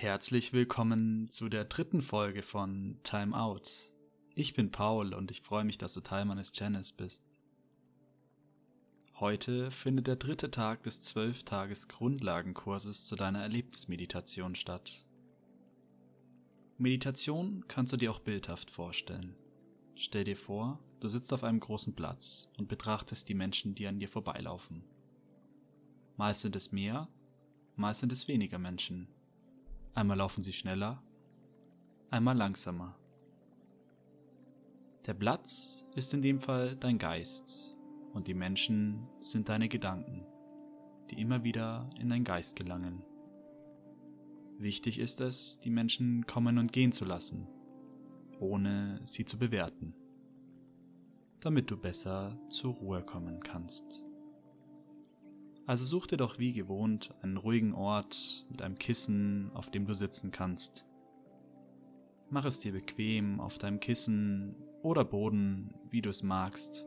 Herzlich willkommen zu der dritten Folge von Time Out. Ich bin Paul und ich freue mich, dass du Teil meines Channels bist. Heute findet der dritte Tag des 12-Tages Grundlagenkurses zu deiner Erlebnismeditation statt. Meditation kannst du dir auch bildhaft vorstellen. Stell dir vor, du sitzt auf einem großen Platz und betrachtest die Menschen, die an dir vorbeilaufen. Mal sind es mehr, mal sind es weniger Menschen. Einmal laufen sie schneller, einmal langsamer. Der Platz ist in dem Fall dein Geist und die Menschen sind deine Gedanken, die immer wieder in dein Geist gelangen. Wichtig ist es, die Menschen kommen und gehen zu lassen, ohne sie zu bewerten, damit du besser zur Ruhe kommen kannst. Also such dir doch wie gewohnt einen ruhigen Ort mit einem Kissen, auf dem du sitzen kannst. Mach es dir bequem auf deinem Kissen oder Boden, wie du es magst,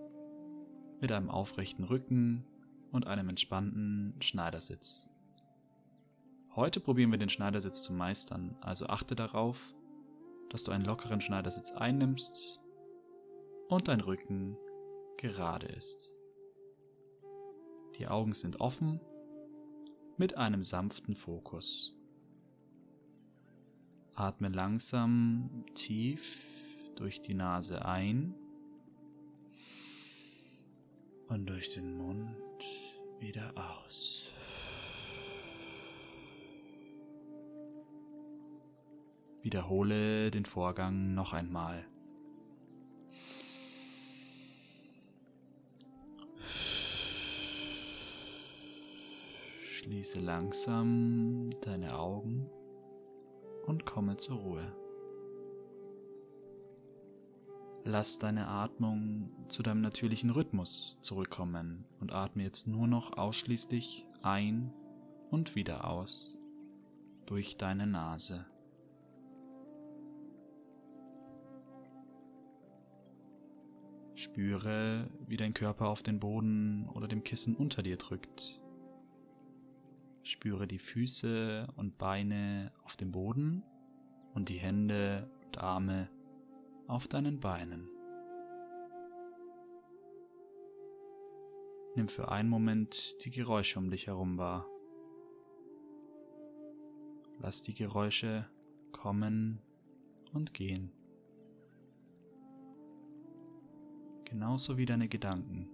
mit einem aufrechten Rücken und einem entspannten Schneidersitz. Heute probieren wir den Schneidersitz zu meistern, also achte darauf, dass du einen lockeren Schneidersitz einnimmst und dein Rücken gerade ist. Die Augen sind offen mit einem sanften Fokus. Atme langsam tief durch die Nase ein und durch den Mund wieder aus. Wiederhole den Vorgang noch einmal. Schließe langsam deine Augen und komme zur Ruhe. Lass deine Atmung zu deinem natürlichen Rhythmus zurückkommen und atme jetzt nur noch ausschließlich ein und wieder aus durch deine Nase. Spüre, wie dein Körper auf den Boden oder dem Kissen unter dir drückt. Spüre die Füße und Beine auf dem Boden und die Hände und Arme auf deinen Beinen. Nimm für einen Moment die Geräusche um dich herum wahr. Lass die Geräusche kommen und gehen. genauso wie deine Gedanken.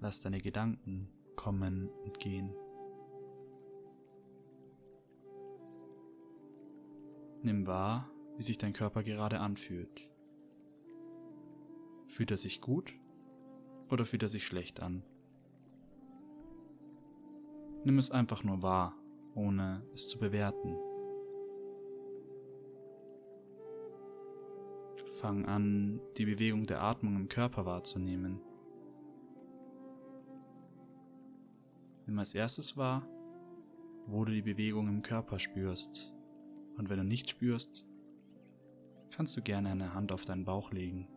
Lass deine Gedanken kommen und gehen. Nimm wahr, wie sich dein Körper gerade anfühlt. Fühlt er sich gut oder fühlt er sich schlecht an? Nimm es einfach nur wahr, ohne es zu bewerten. Fang an, die Bewegung der Atmung im Körper wahrzunehmen. Nimm als erstes wahr, wo du die Bewegung im Körper spürst. Und wenn du nicht spürst, kannst du gerne eine Hand auf deinen Bauch legen.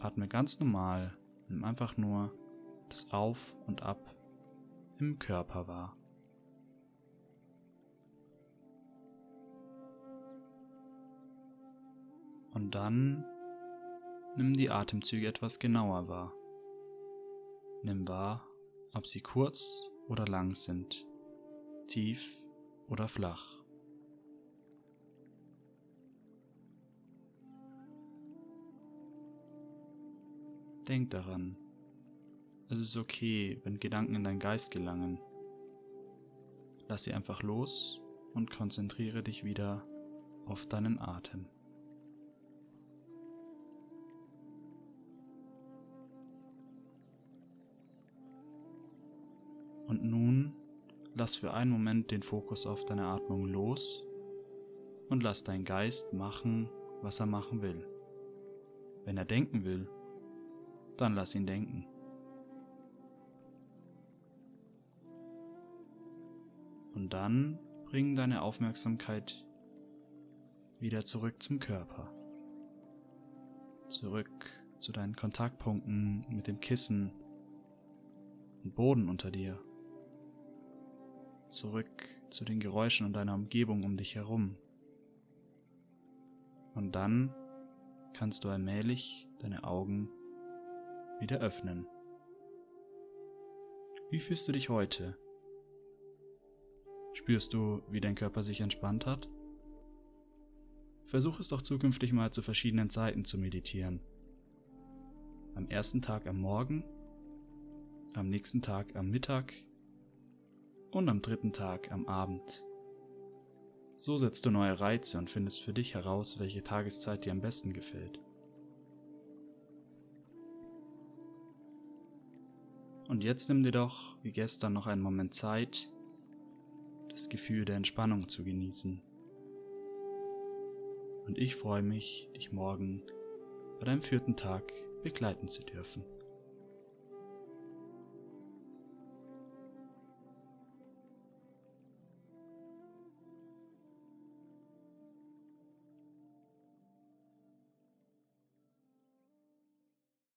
Atme ganz normal, nimm einfach nur das Auf und Ab im Körper wahr. Und dann nimm die Atemzüge etwas genauer wahr. Nimm wahr, ob sie kurz oder lang sind, tief oder flach. Denk daran, es ist okay, wenn Gedanken in deinen Geist gelangen. Lass sie einfach los und konzentriere dich wieder auf deinen Atem. Und nun lass für einen Moment den Fokus auf deine Atmung los und lass deinen Geist machen, was er machen will. Wenn er denken will, dann lass ihn denken. Und dann bring deine Aufmerksamkeit wieder zurück zum Körper. Zurück zu deinen Kontaktpunkten mit dem Kissen und Boden unter dir. Zurück zu den Geräuschen und deiner Umgebung um dich herum. Und dann kannst du allmählich deine Augen wieder öffnen. Wie fühlst du dich heute? Spürst du, wie dein Körper sich entspannt hat? Versuch es doch zukünftig mal zu verschiedenen Zeiten zu meditieren. Am ersten Tag am Morgen, am nächsten Tag am Mittag und am dritten Tag am Abend. So setzt du neue Reize und findest für dich heraus, welche Tageszeit dir am besten gefällt. Und jetzt nimm dir doch, wie gestern, noch einen Moment Zeit, das Gefühl der Entspannung zu genießen. Und ich freue mich, dich morgen bei deinem vierten Tag begleiten zu dürfen.